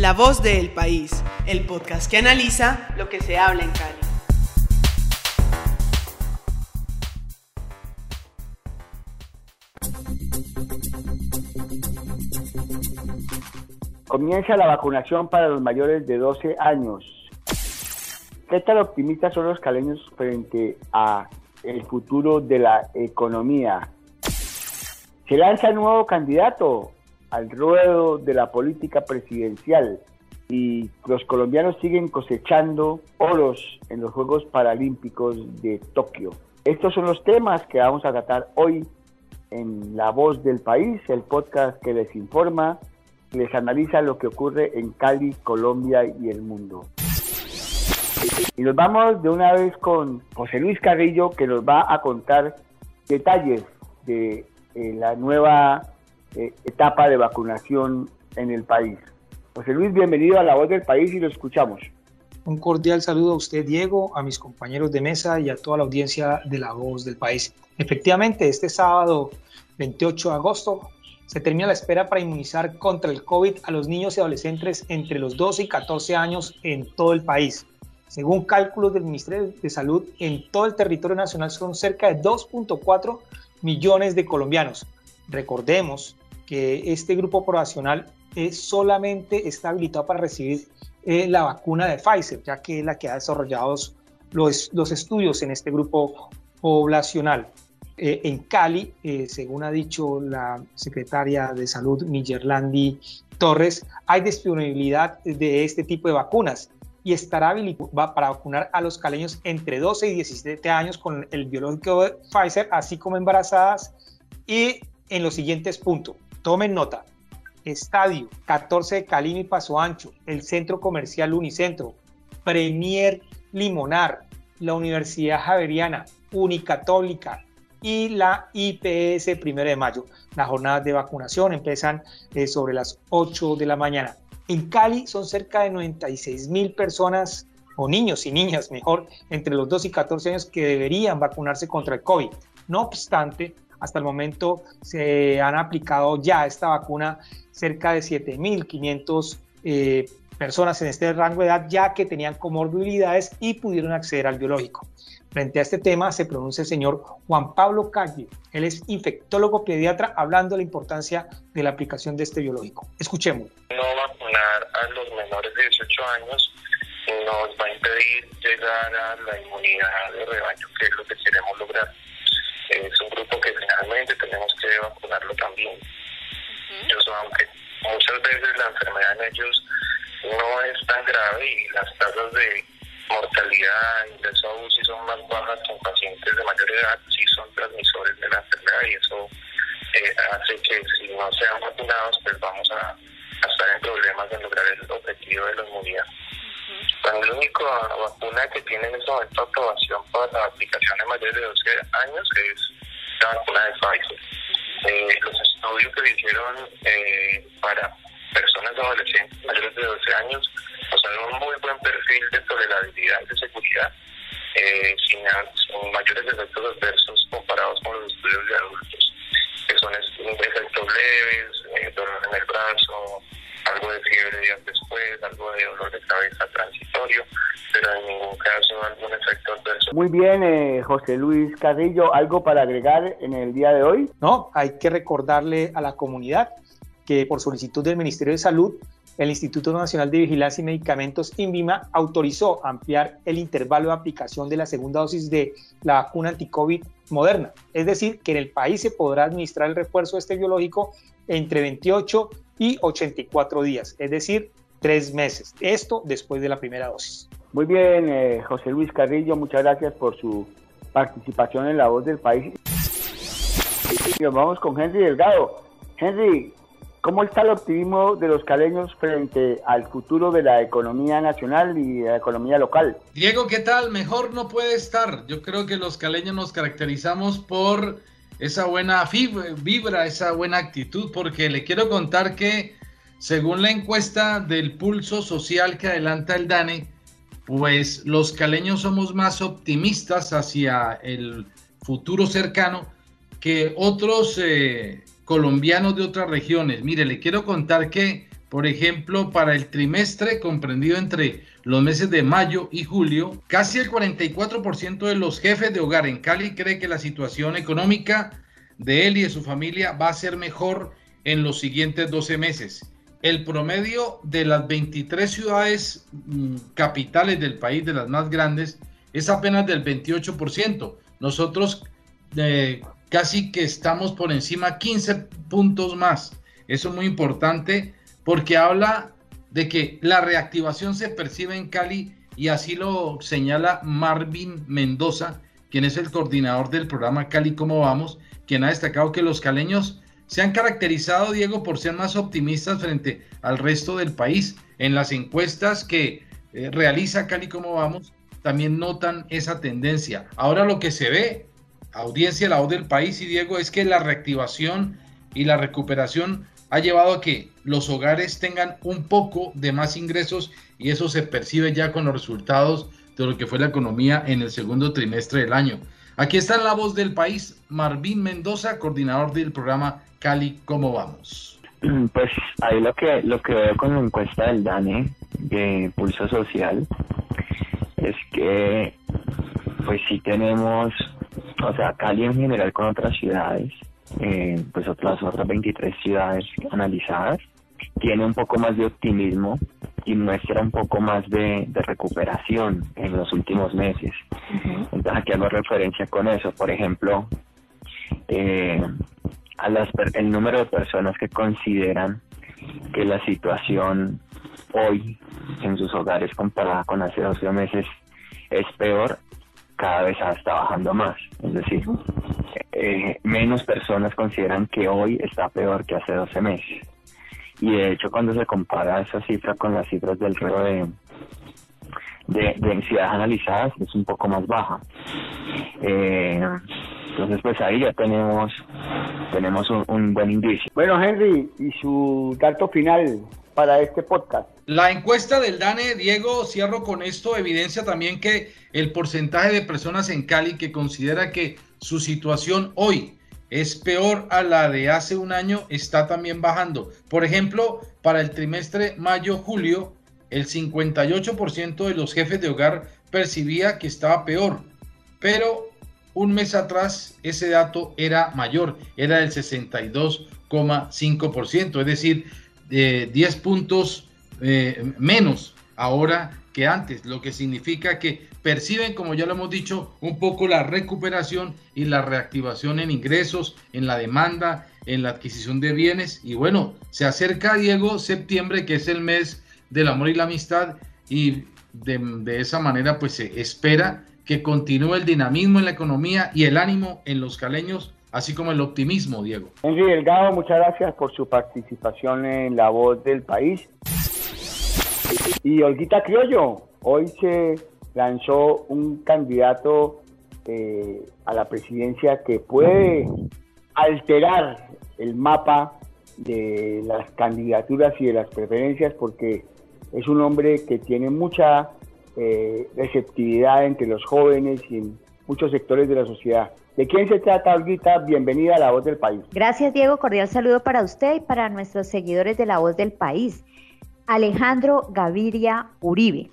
La voz del país, el podcast que analiza lo que se habla en Cali. Comienza la vacunación para los mayores de 12 años. ¿Qué tan optimistas son los caleños frente a el futuro de la economía? Se lanza un nuevo candidato al ruedo de la política presidencial y los colombianos siguen cosechando oros en los Juegos Paralímpicos de Tokio. Estos son los temas que vamos a tratar hoy en La Voz del País, el podcast que les informa les analiza lo que ocurre en Cali, Colombia y el mundo. Y nos vamos de una vez con José Luis Carrillo, que nos va a contar detalles de eh, la nueva eh, etapa de vacunación en el país. José Luis, bienvenido a La Voz del País y lo escuchamos. Un cordial saludo a usted, Diego, a mis compañeros de mesa y a toda la audiencia de La Voz del País. Efectivamente, este sábado 28 de agosto se termina la espera para inmunizar contra el COVID a los niños y adolescentes entre los 12 y 14 años en todo el país. Según cálculos del Ministerio de Salud, en todo el territorio nacional son cerca de 2.4 millones de colombianos. Recordemos que este grupo poblacional es solamente está habilitado para recibir eh, la vacuna de Pfizer, ya que es la que ha desarrollado los, los estudios en este grupo poblacional. Eh, en Cali, eh, según ha dicho la secretaria de Salud, Millerlandi Torres, hay disponibilidad de este tipo de vacunas y estará habilitada para vacunar a los caleños entre 12 y 17 años con el biológico de Pfizer, así como embarazadas. Y en los siguientes puntos, tomen nota. Estadio 14 de Cali y Paso Ancho, el Centro Comercial Unicentro, Premier Limonar, la Universidad Javeriana, Unicatólica, y la IPS primero de mayo. Las jornadas de vacunación empiezan eh, sobre las 8 de la mañana. En Cali son cerca de 96 mil personas, o niños y niñas mejor, entre los 2 y 14 años que deberían vacunarse contra el COVID. No obstante, hasta el momento se han aplicado ya esta vacuna cerca de 7.500 eh, personas en este rango de edad ya que tenían comorbilidades y pudieron acceder al biológico. Frente a este tema se pronuncia el señor Juan Pablo Calle. Él es infectólogo pediatra hablando de la importancia de la aplicación de este biológico. Escuchemos. No vacunar a los menores de 18 años nos va a impedir llegar a la inmunidad de rebaño, que es lo que queremos lograr. Es un grupo que finalmente tenemos que vacunarlo también. Eso, aunque muchas veces la enfermedad en ellos no es tan grave y las tasas de mortalidad, ingreso a UCI son más bajas que en pacientes de mayor edad, sí son transmisores de la enfermedad y eso eh, hace que si no sean vacunados, pues vamos a, estar en problemas de lograr el objetivo de la inmunidad. La única vacuna que tiene en este momento aprobación para la aplicación de mayores de 12 años es la vacuna de Pfizer. Eh, los estudios que se hicieron eh, para personas adolescentes mayores de 12 años mostraron un muy buen perfil de tolerabilidad y de seguridad, eh, sin, mayores efectos adversos comparados con los estudios de adultos, que son efectos leves, eh, dolor en el brazo, algo de fiebre días después, algo de dolor de cabeza transitorio, pero en ningún caso algún efecto adverso. Muy bien, eh, José Luis Carrillo, ¿algo para agregar en el día de hoy? No, hay que recordarle a la comunidad que por solicitud del Ministerio de Salud, el Instituto Nacional de Vigilancia y Medicamentos, INVIMA, autorizó ampliar el intervalo de aplicación de la segunda dosis de la vacuna anti-COVID moderna. Es decir, que en el país se podrá administrar el refuerzo de este biológico entre 28 y 84 días, es decir, tres meses. Esto después de la primera dosis. Muy bien, eh, José Luis Carrillo, muchas gracias por su participación en La Voz del País. Vamos con Henry Delgado. Henry, ¿cómo está el optimismo de los caleños frente al futuro de la economía nacional y la economía local? Diego, ¿qué tal? Mejor no puede estar. Yo creo que los caleños nos caracterizamos por esa buena vibra, esa buena actitud, porque le quiero contar que según la encuesta del pulso social que adelanta el DANE, pues los caleños somos más optimistas hacia el futuro cercano que otros eh, colombianos de otras regiones. Mire, le quiero contar que, por ejemplo, para el trimestre comprendido entre los meses de mayo y julio, casi el 44% de los jefes de hogar en Cali cree que la situación económica de él y de su familia va a ser mejor en los siguientes 12 meses el promedio de las 23 ciudades mm, capitales del país, de las más grandes, es apenas del 28%. Nosotros eh, casi que estamos por encima 15 puntos más. Eso es muy importante porque habla de que la reactivación se percibe en Cali y así lo señala Marvin Mendoza, quien es el coordinador del programa Cali Cómo Vamos, quien ha destacado que los caleños se han caracterizado, Diego, por ser más optimistas frente al resto del país. En las encuestas que eh, realiza Cali como vamos, también notan esa tendencia. Ahora lo que se ve, audiencia la voz del país y Diego, es que la reactivación y la recuperación ha llevado a que los hogares tengan un poco de más ingresos y eso se percibe ya con los resultados de lo que fue la economía en el segundo trimestre del año. Aquí está la voz del país, Marvin Mendoza, coordinador del programa Cali, ¿cómo vamos? Pues ahí lo que, lo que veo con la encuesta del DANE de Pulso Social es que pues sí tenemos, o sea, Cali en general con otras ciudades, eh, pues otras otras 23 ciudades analizadas, tiene un poco más de optimismo y muestra un poco más de, recuperación en los últimos meses. Entonces aquí hago referencia con eso. Por ejemplo, eh, a las, el número de personas que consideran que la situación hoy en sus hogares comparada con hace 12 meses es peor, cada vez está bajando más. Es decir, eh, menos personas consideran que hoy está peor que hace 12 meses. Y de hecho, cuando se compara esa cifra con las cifras del resto de, de, de analizadas, es un poco más baja. Eh, entonces, pues ahí ya tenemos, tenemos un, buen indicio. Bueno, Henry, y su dato final para este podcast. La encuesta del DANE, Diego, cierro con esto, evidencia también que el porcentaje de personas en Cali que considera que su situación hoy es peor a la de hace un año está también bajando. Por ejemplo, para el trimestre mayo-julio, el 58% de los jefes de hogar percibía que estaba peor, pero un mes atrás ese dato era mayor, era del 62,5%, es decir, eh, 10 puntos menos ahora que antes, lo que significa que perciben, como ya lo hemos dicho, un poco la recuperación y la reactivación en ingresos, en la demanda, en la adquisición de bienes. Y bueno, se acerca, Diego, septiembre, que es el mes del amor y la amistad, y de, de esa manera pues se espera que continúe el dinamismo en la economía y el ánimo en los caleños, así como el optimismo, Diego. Henry Delgado, muchas gracias por su participación en La Voz del País. Y Olguita Criollo, hoy se lanzó un candidato eh, a la presidencia que puede alterar el mapa de las candidaturas y de las preferencias porque es un hombre que tiene mucha eh, receptividad entre los jóvenes y en muchos sectores de la sociedad. ¿De quién se trata, Olguita? Bienvenida a La Voz del País. Gracias, Diego. Cordial saludo para usted y para nuestros seguidores de La Voz del País. Alejandro Gaviria Uribe.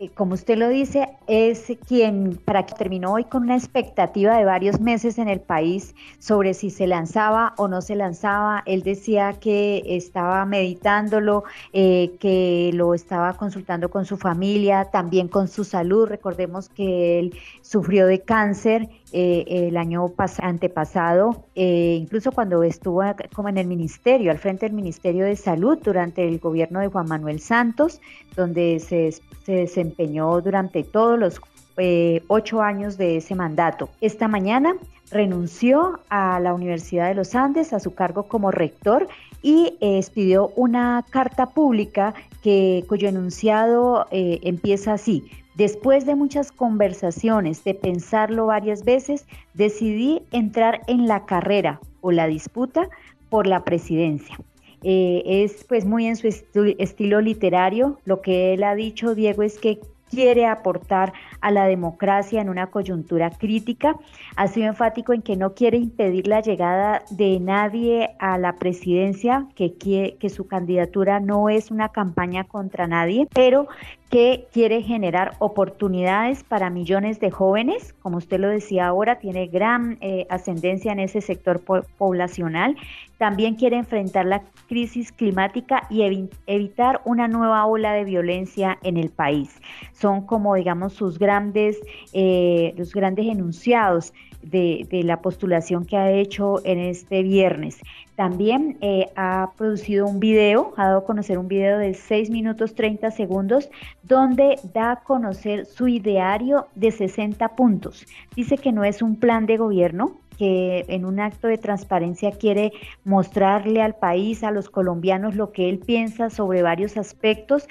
Eh, como usted lo dice, es quien para que terminó hoy con una expectativa de varios meses en el país sobre si se lanzaba o no se lanzaba. Él decía que estaba meditándolo, eh, que lo estaba consultando con su familia, también con su salud. Recordemos que él sufrió de cáncer eh, el año antepasado, incluso cuando estuvo como en el ministerio, al frente del Ministerio de Salud durante el gobierno de Juan Manuel Santos, donde se, se desempeñó durante todos los eh, ocho años de ese mandato. Esta mañana renunció a la Universidad de los Andes a su cargo como rector y eh, expidió una carta pública que, cuyo enunciado eh, empieza así. Después de muchas conversaciones, de pensarlo varias veces, decidí entrar en la carrera o la disputa por la presidencia. Es pues muy en su estilo literario. Lo que él ha dicho, Diego, es que quiere aportar a la democracia en una coyuntura crítica. Ha sido enfático en que no quiere impedir la llegada de nadie a la presidencia, que, que su candidatura no es una campaña contra nadie, pero que quiere generar oportunidades para millones de jóvenes, como usted lo decía ahora, tiene gran eh, ascendencia en ese sector poblacional. También quiere enfrentar la crisis climática y evitar una nueva ola de violencia en el país. Son como, digamos, sus grandes, eh, los grandes enunciados de, la postulación que ha hecho en este viernes. También eh, ha producido un video, ha dado a conocer un video de 6 minutos 30 segundos, donde da a conocer su ideario de 60 puntos. Dice que no es un plan de gobierno, que en un acto de transparencia quiere mostrarle al país, a los colombianos, lo que él piensa sobre varios aspectos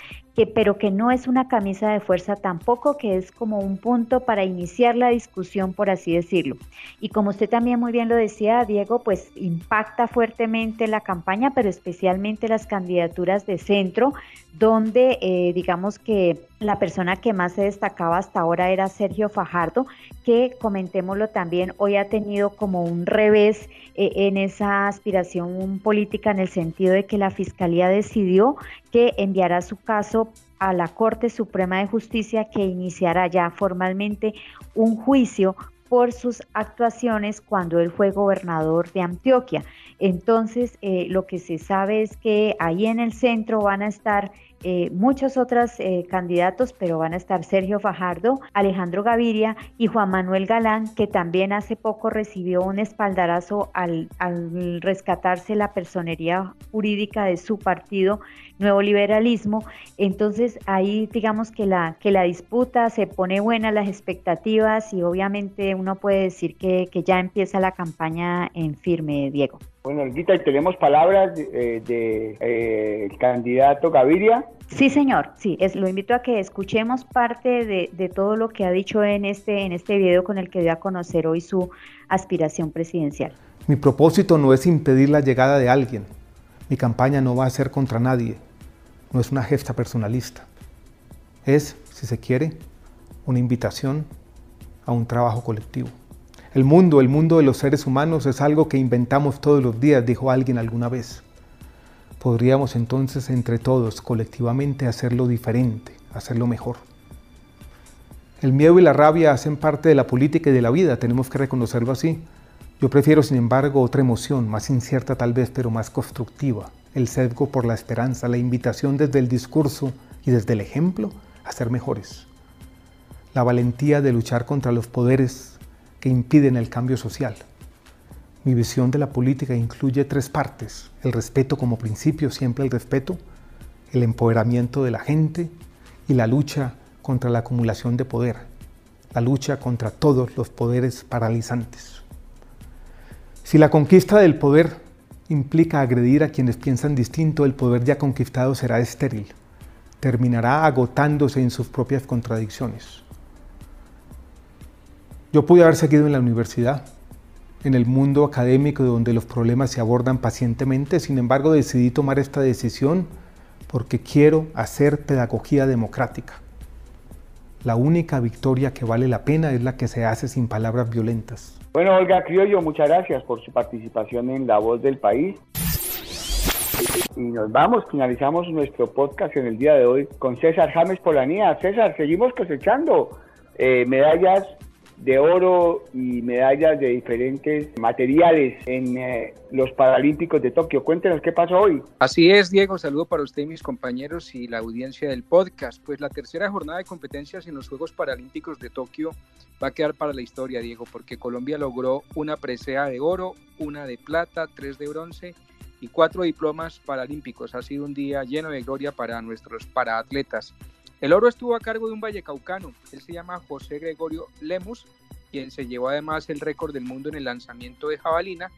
pero que no es una camisa de fuerza tampoco, que es como un punto para iniciar la discusión, por así decirlo. Y como usted también muy bien lo decía, Diego, pues impacta fuertemente la campaña, pero especialmente las candidaturas de centro, donde eh, digamos que la persona que más se destacaba hasta ahora era Sergio Fajardo, que comentémoslo también, hoy ha tenido como un revés eh, en esa aspiración política en el sentido de que la Fiscalía decidió que enviará su caso a la Corte Suprema de Justicia que iniciará ya formalmente un juicio por sus actuaciones cuando él fue gobernador de Antioquia. Entonces, eh, lo que se sabe es que ahí en el centro van a estar eh, muchos otros eh, candidatos, pero van a estar Sergio Fajardo, Alejandro Gaviria y Juan Manuel Galán, que también hace poco recibió un espaldarazo al, al rescatarse la personería jurídica de su partido Nuevo Liberalismo. Entonces ahí digamos que la, que la disputa se pone buena, las expectativas y obviamente uno puede decir que, que ya empieza la campaña en firme, Diego. Bueno, Olguita, tenemos palabras del de, eh, candidato Gaviria. Sí, señor, sí, es, lo invito a que escuchemos parte de, de, todo lo que ha dicho en este, en este video con el que dio a conocer hoy su aspiración presidencial. Mi propósito no es impedir la llegada de alguien. Mi campaña no va a ser contra nadie. No es una gesta personalista. Es, si se quiere, una invitación a un trabajo colectivo. El mundo, el mundo de los seres humanos es algo que inventamos todos los días, dijo alguien alguna vez. Podríamos entonces entre todos, colectivamente, hacerlo diferente, hacerlo mejor. El miedo y la rabia hacen parte de la política y de la vida, tenemos que reconocerlo así. Yo prefiero, sin embargo, otra emoción, más incierta tal vez, pero más constructiva, el sesgo por la esperanza, la invitación desde el discurso y desde el ejemplo a ser mejores. La valentía de luchar contra los poderes que impiden el cambio social. Mi visión de la política incluye tres partes. El respeto como principio, siempre el respeto, el empoderamiento de la gente y la lucha contra la acumulación de poder, la lucha contra todos los poderes paralizantes. Si la conquista del poder implica agredir a quienes piensan distinto, el poder ya conquistado será estéril, terminará agotándose en sus propias contradicciones. Yo pude haber seguido en la universidad, en el mundo académico donde los problemas se abordan pacientemente, sin embargo decidí tomar esta decisión porque quiero hacer pedagogía democrática. La única victoria que vale la pena es la que se hace sin palabras violentas. Bueno, Olga Criollo, muchas gracias por su participación en La Voz del País. y nos vamos, finalizamos nuestro podcast en el día de hoy con César James Polanía. César, seguimos cosechando eh, medallas de oro y medallas de diferentes materiales en eh, los Paralímpicos de Tokio. Cuéntenos qué pasó hoy. Así es, Diego. Saludo para usted y mis compañeros y la audiencia del podcast. Pues la tercera jornada de competencias en los Juegos Paralímpicos de Tokio va a quedar para la historia, Diego, porque Colombia logró una presea de oro, una de plata, tres de bronce y cuatro diplomas paralímpicos. Ha sido un día lleno de gloria para nuestros paraatletas. El oro estuvo a cargo de un vallecaucano, él se llama José Gregorio Lemus, quien se llevó además el récord del mundo en el lanzamiento de jabalina.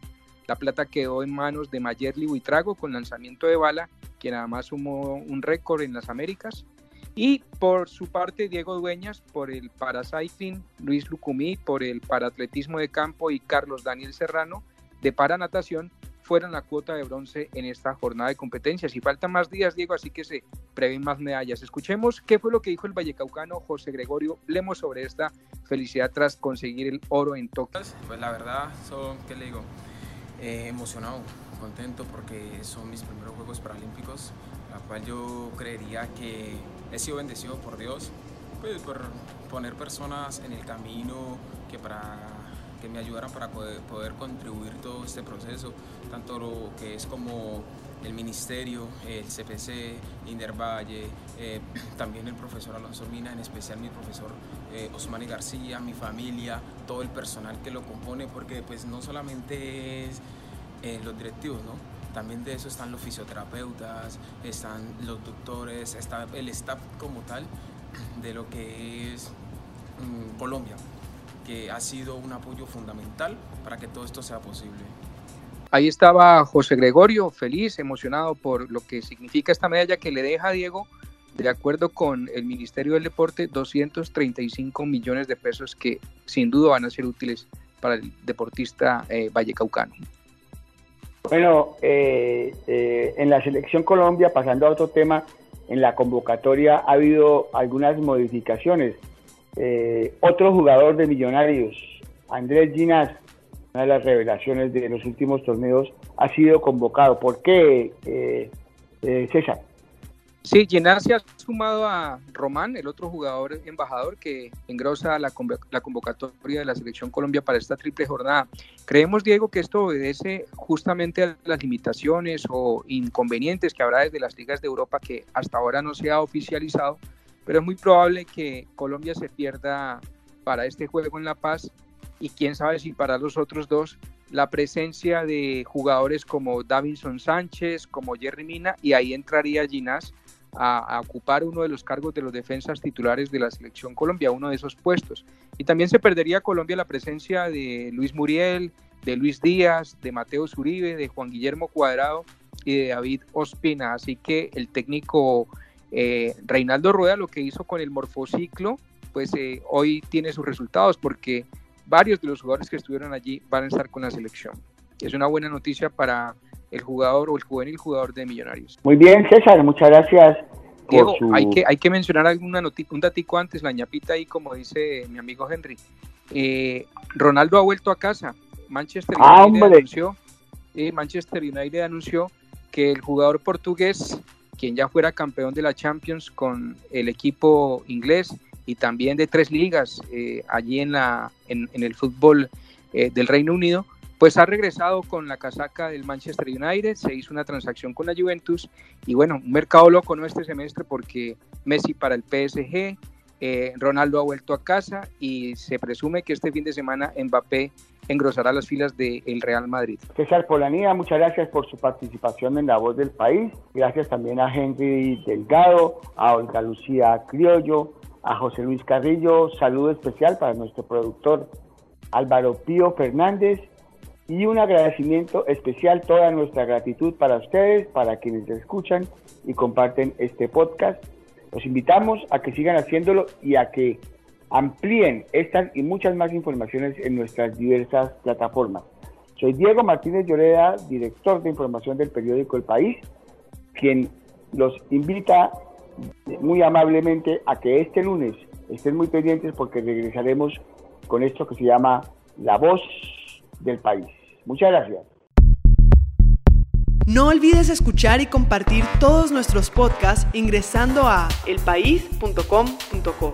La plata quedó en manos de Mayerly Buitrago con lanzamiento de bala, quien además sumó un récord en las Américas. Y por su parte, Diego Dueñas por el paracycling, Luis Lucumí por el paratletismo de campo y Carlos Daniel Serrano de paranatación fueron la cuota de bronce en esta jornada de competencias. Y faltan más días, Diego, así que se prevén más medallas. Escuchemos qué fue lo que dijo el vallecaucano José Gregorio Lemos sobre esta felicidad tras conseguir el oro en Tokio. Pues la verdad, son, ¿qué le digo? Eh, emocionado, contento porque son mis primeros Juegos Paralímpicos, la cual yo creería que he sido bendecido por Dios, pues por poner personas en el camino que para que me ayudaran para poder, contribuir todo este proceso, tanto lo que es como el ministerio, el CPC, Indervalle, eh, también el profesor Alonso Mina, en especial mi profesor eh, Osmani García, mi familia, todo el personal que lo compone, porque pues no solamente es eh, los directivos, ¿no? También de eso están los fisioterapeutas, están los doctores, está el staff como tal de lo que es mm, Colombia que ha sido un apoyo fundamental para que todo esto sea posible. Ahí estaba José Gregorio, feliz, emocionado por lo que significa esta medalla que le deja a Diego, de acuerdo con el Ministerio del Deporte, 235 millones de pesos que sin duda van a ser útiles para el deportista eh, vallecaucano. Bueno, eh, eh, en la selección Colombia, pasando a otro tema, en la convocatoria ha habido algunas modificaciones. Eh, otro jugador de Millonarios, Andrés Ginás, una de las revelaciones de los últimos torneos, ha sido convocado. ¿Por qué, eh, eh, César? Sí, Ginás se ha sumado a Román, el otro jugador embajador que engrosa la, la, convocatoria de la Selección Colombia para esta triple jornada. Creemos, Diego, que esto obedece justamente a las limitaciones o inconvenientes que habrá desde las ligas de Europa que hasta ahora no se ha oficializado pero es muy probable que Colombia se pierda para este juego en La Paz y quién sabe si para los otros dos la presencia de jugadores como Davinson Sánchez, como Jerry Mina, y ahí entraría Ginás a, a, ocupar uno de los cargos de los defensas titulares de la selección Colombia, uno de esos puestos. Y también se perdería Colombia la presencia de Luis Muriel, de Luis Díaz, de Mateo Zuribe, de Juan Guillermo Cuadrado y de David Ospina. Así que el técnico eh, Reinaldo Rueda lo que hizo con el morfociclo, pues eh, hoy tiene sus resultados porque varios de los jugadores que estuvieron allí van a estar con la selección. Es una buena noticia para el jugador o el juvenil jugador de Millonarios. Muy bien, César, muchas gracias. Diego, hay, que, hay que mencionar alguna un datico antes, la ñapita ahí, como dice mi amigo Henry. Eh, Ronaldo ha vuelto a casa. Manchester ah, United anunció, Manchester United anunció que el jugador portugués quien ya fuera campeón de la Champions con el equipo inglés y también de tres ligas eh, allí en, la, en, el fútbol eh, del Reino Unido, pues ha regresado con la casaca del Manchester United, se hizo una transacción con la Juventus y bueno, un mercado loco no este semestre porque Messi para el PSG, eh, Ronaldo ha vuelto a casa y se presume que este fin de semana Mbappé engrosará las filas del Real Madrid. César Polanía, muchas gracias por su participación en La Voz del País. Gracias también a Henry Delgado, a Olga Lucía Criollo, a José Luis Carrillo. Saludo especial para nuestro productor Álvaro Pío Fernández. Y un agradecimiento especial, toda nuestra gratitud para ustedes, para quienes escuchan y comparten este podcast. Los invitamos a que sigan haciéndolo y a que amplíen estas y muchas más informaciones en nuestras diversas plataformas. Soy Diego Martínez Lloreda, director de información del periódico El País, quien los invita muy amablemente a que este lunes estén muy pendientes porque regresaremos con esto que se llama La Voz del País. Muchas gracias. No olvides escuchar y compartir todos nuestros podcasts ingresando a elpaís.com.co.